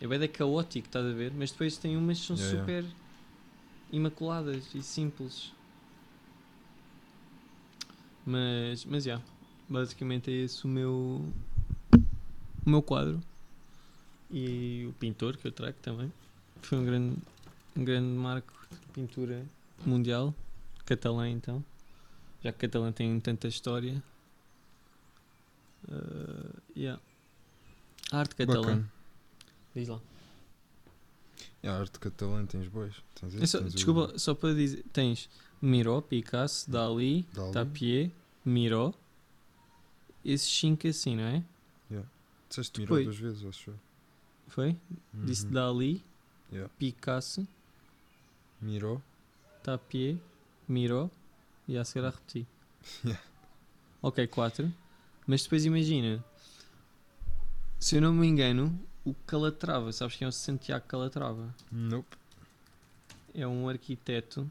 É bem da caótico, estás a ver? Mas depois tem umas que são yeah, super yeah. imaculadas e simples. Mas, mas já, yeah, basicamente é esse o meu, o meu quadro. E o pintor que eu trago também. Foi um grande, um grande marco de pintura mundial. Catalã então. Já que Catalã tem tanta história. Uh, yeah. Arte catalã. Diz lá. É, a arte catalã tens bois. Tens esse, só, tens desculpa, o... só para dizer: tens Miró, Picasso, Dali, Dali. Tapier, Miró. Esses cinco assim, não é? Yeah. Disseste Miró duas vezes, acho eu. Foi? Uhum. Disse Dali, yeah. Picasso, Miró, Tapier, Miró e a seguir a repetir. Yeah. Ok, quatro. Mas depois imagina, se eu não me engano, o Calatrava, sabes quem é o Santiago Calatrava? Nope. É um arquiteto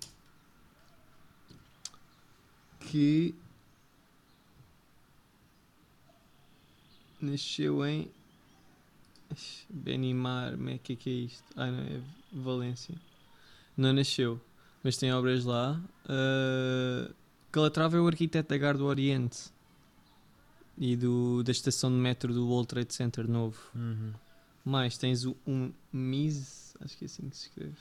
que nasceu em Benimar, o que é que é isto? Ah, não, é Valência. Não nasceu, mas tem obras lá. Uh, Calatrava é o arquiteto da Garda do Oriente e do, da estação de metro do World Trade Center novo. Uhum. Mais tens o um Miz, acho que é assim que se escreve.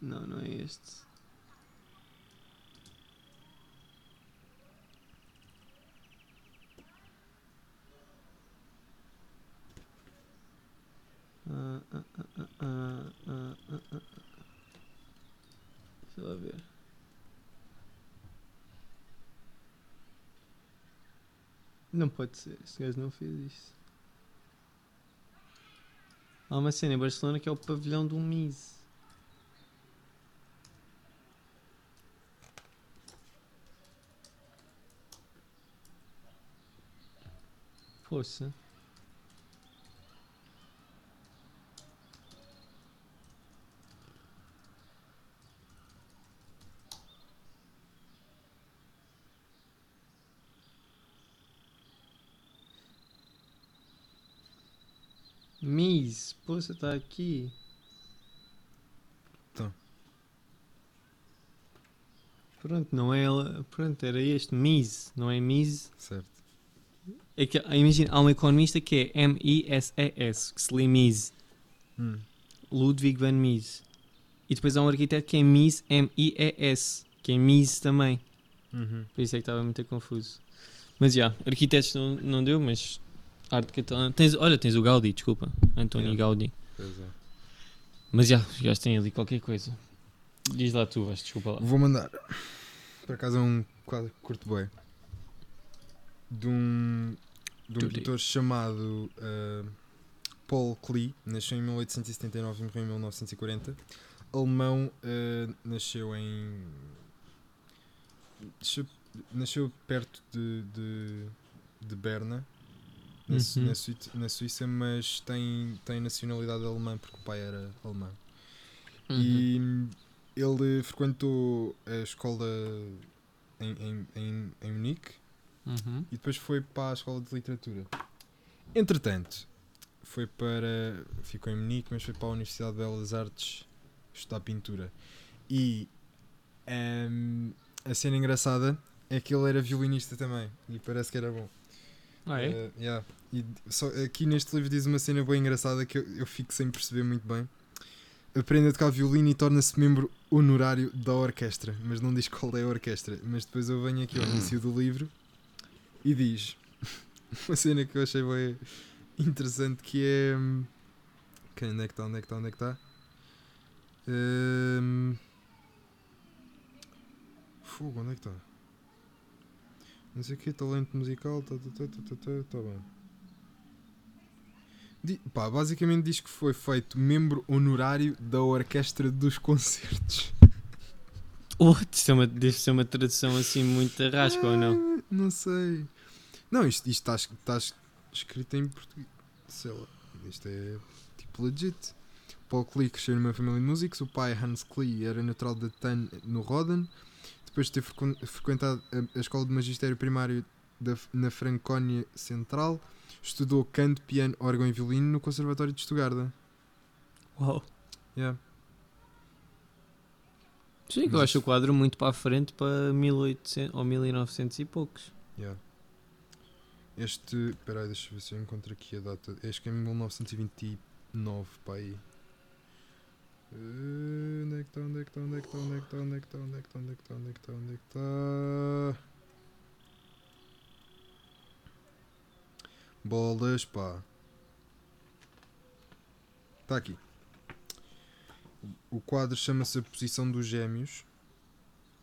Não, não é este. Uh, Deixa eu ver. Não pode ser, este gajo não fez isso. Há uma cena em Barcelona que é o pavilhão do Mise. Força. Você tá aqui? Tô. Pronto, não é ela. Pronto, era este, Miss, não é Miss? Certo. É que, imagina, há um economista que é M-I-S-E-S, que se lê Mises, Hum. Ludwig van Mises. E depois há um arquiteto que é Mises, M-I-E-S, que é Mises também. Uhum. Por isso é que estava muito confuso. Mas já, arquitetos não, não deu, mas arte catalã. Tens, olha, tens o Gaudí, desculpa, António Yeah. Gaudí. Pois é. Mas já, os gajos têm ali qualquer coisa. Diz lá tu, vais, desculpa lá. Vou mandar. Por acaso é um quadro que curto bem. De um, de um pintor chamado ah, Paul Klee. Nasceu em 1879 e morreu em 1940. Alemão, ah, nasceu em. Nasceu, nasceu perto de, de, de Berna, na, Uhum. na, Suí- na Suíça, mas tem, tem nacionalidade alemã porque o pai era alemão. Uhum. E ele frequentou a escola em, em, em, em Munique Uhum. e depois foi para a escola de literatura. Entretanto, foi para. ficou em Munique, mas foi para a Universidade de Belas Artes estudar pintura. E ehm, a cena engraçada é que ele era violinista também e parece que era bom. Ah, é? Eh, yeah. E só, aqui neste livro diz uma cena bem engraçada que eu, eu fico sem perceber muito bem. Aprende a tocar violino e torna-se membro honorário da orquestra, mas não diz qual é a orquestra. Mas depois eu venho aqui ao início do livro e diz uma cena que eu achei bem interessante que é. hum, que onde é que está? Onde é que está? Onde é que está? Hum, Fogo, onde é que está? Não sei o que, talento musical, tá, tá, tá, tá, tá, tá, tá bem. Di- pá, basicamente diz que foi feito membro honorário da orquestra dos concertos. Oh, isto é uma, deve ser uma tradução assim muito arrasca ou não? Ah, Não sei. Não, isto está es- está es- escrito em português. Sei lá. Isto é tipo legit. Paul Klee cresceu numa família de músicos. O pai, Hans Klee, era natural de Tann, no Roden. Depois de ter frequen- frequentado a, escola de magistério primário da, na Francónia Central, estudou canto, piano, órgão e violino no Conservatório de Estugarda. Uau. Yeah. Sim, que eu acho o quadro muito para a frente para 1800 ou 1900 e poucos. Yeah. Este. Espera aí, deixa eu ver se eu encontro aqui a data. Acho que é 1929, pá aí. Onde é que está? Onde é que está? Onde é que está? Onde é que está? Onde é que está? Onde é que está? Onde é que está? Onde é que está? Onde é que está? Bolas, pá. Está aqui. O quadro chama-se A Posição dos Gêmeos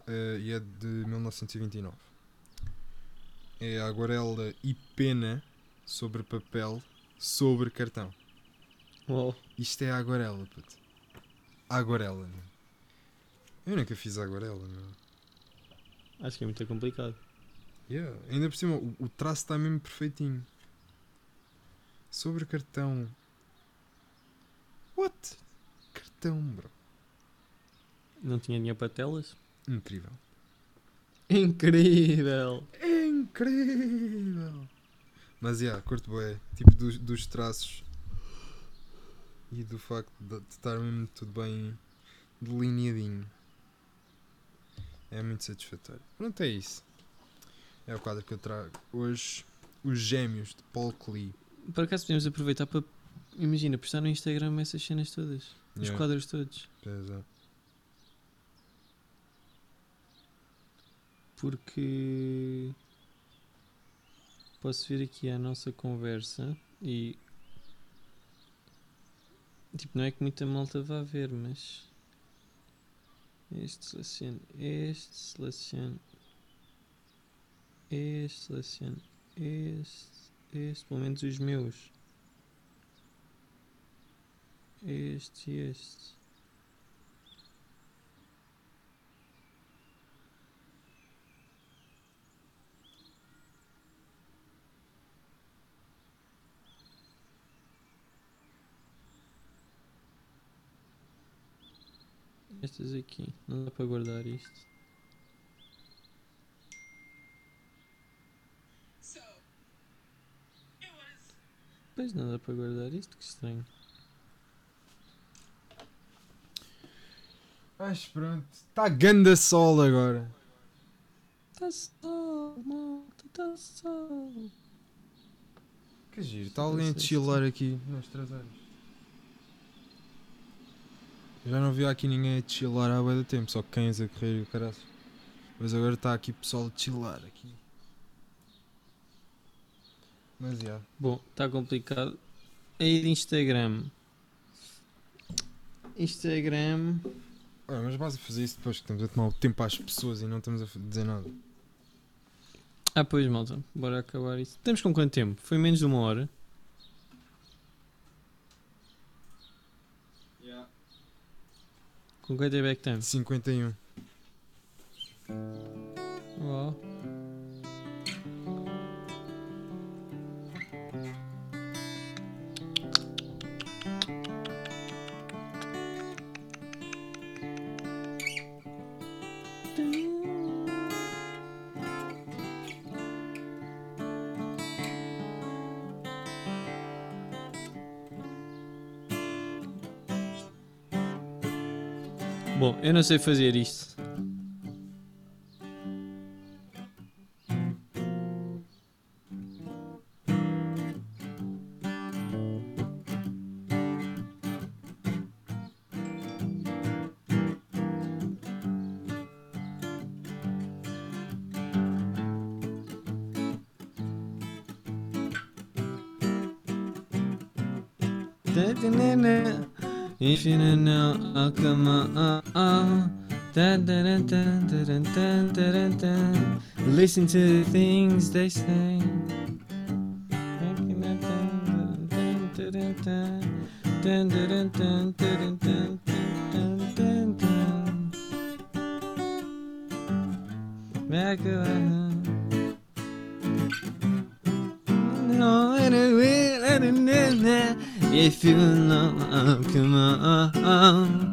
eh, e é de 1929. É aguarela e pena sobre papel sobre cartão. Uau. Isto é aguarela, puto. Aguarela. Eu nunca fiz aguarela, meu. Acho que é muito complicado. Yeah. Ainda por cima, o, o traço está mesmo perfeitinho. Sobre cartão. What? Cartão, bro. Não tinha dinheiro para telas? Incrível. Incrível! Incrível! Mas, yeah, curto bué. Tipo, dos, dos traços e do facto de, estar mesmo tudo bem delineadinho. É muito satisfatório. Pronto, é isso. É o quadro que eu trago hoje. Os Gêmeos de Paul Klee. Por acaso podemos aproveitar para. Imagina, postar no Instagram essas cenas todas. Os Yeah, quadros todos. pois é. Porque. Posso ver aqui a nossa conversa e. Tipo, não é que muita malta vá ver, mas. Este selecione. Este selecione. Este selecione. Este, este, pelo menos os meus. Este e este. Estas aqui, não dá para guardar isto. Pois não dá para guardar isto, que estranho. Mas pronto. Está ganda sol agora. Tá sol, malta, tá sol. Que giro. Está alguém a chilar aqui nas traseiras. Já não vi aqui ninguém a chilar há bué de tempo, só cães a correr e o caraças. Mas agora está aqui pessoal a chilar aqui. Mas já. Bom, está complicado. Aí de Instagram. Instagram. Olha, mas vais a fazer isso depois que estamos a tomar o tempo às pessoas e não estamos a dizer nada. Ah, pois, malta. Bora acabar isso. Estamos com quanto tempo? Foi menos de uma hora. Com quanto é que estamos? 51. Ó. Eu não sei fazer isto. Infinite now, I'll come out. listen to the things they say. If you love, come on.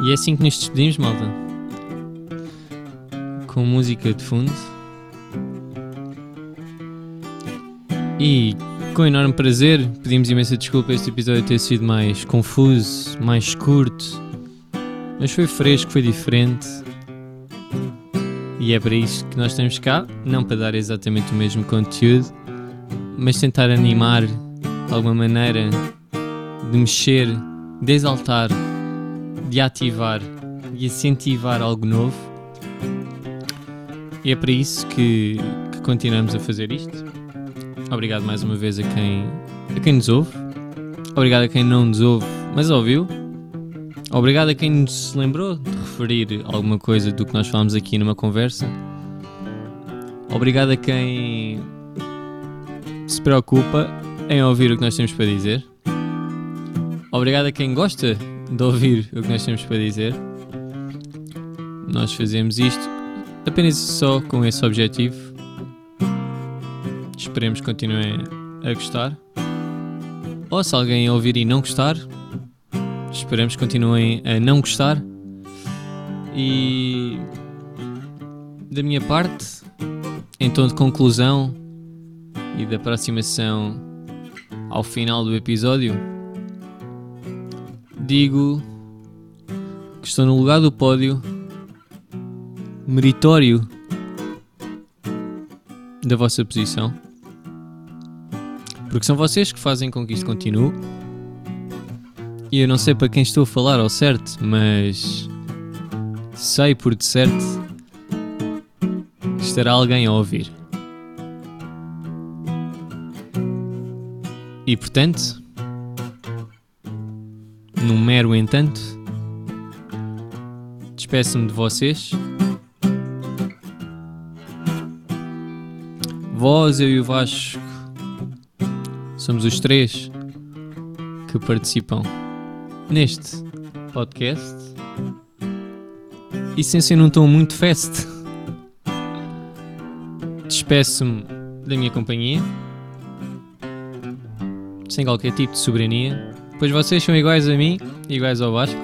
E é assim que nos despedimos, malta. Com música de fundo. E com enorme prazer, pedimos imensa desculpa este episódio ter sido mais confuso, mais curto. Mas foi fresco, foi diferente. E é para isso que nós estamos cá. Não para dar exatamente o mesmo conteúdo, mas tentar animar de alguma maneira, de mexer, de exaltar de ativar e incentivar algo novo. E é para isso que, que continuamos a fazer isto. Obrigado mais uma vez a quem, a quem nos ouve. Obrigado a quem não nos ouve, mas ouviu. Obrigado a quem nos lembrou de referir alguma coisa do que nós falamos aqui numa conversa. Obrigado a quem se preocupa em ouvir o que nós temos para dizer. Obrigado a quem gosta de ouvir o que nós temos para dizer. Nós fazemos isto apenas só com esse objetivo. Esperemos que continuem a gostar. Ou se alguém ouvir e não gostar, esperamos que continuem a não gostar. E da minha parte, em tom de conclusão e de aproximação ao final do episódio, digo que estou no lugar do pódio meritório da vossa posição. Porque são vocês que fazem com que isto continue. E eu não sei para quem estou a falar ao certo, mas sei por de certo que estará alguém a ouvir. E portanto, num mero entanto, despeço-me de vocês. Vós, eu e o Vasco somos os três que participam neste podcast e sem ser num tom muito fest. Despeço-me da minha companhia sem qualquer tipo de soberania, pois vocês são iguais a mim, iguais ao Vasco.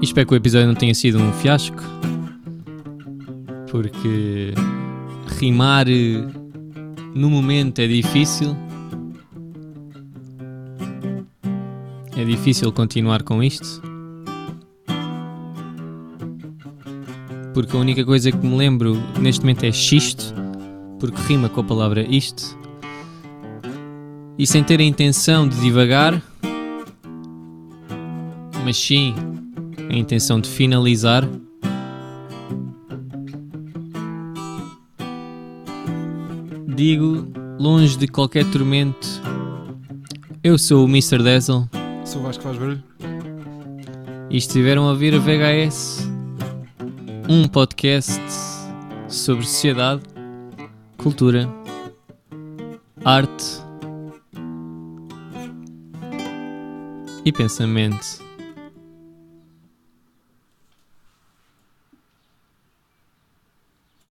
E espero que o episódio não tenha sido um fiasco, porque rimar eh, no momento é difícil. É difícil continuar com isto. Porque a única coisa que me lembro neste momento é xisto, porque rima com a palavra isto. E sem ter a intenção de divagar, mas sim a intenção de finalizar. Digo, longe de qualquer tormento, eu sou o Mr. Dazzle Sou o Vasco faz barulho. e estiveram a ouvir a VHS, um podcast sobre sociedade, cultura, arte e pensamento.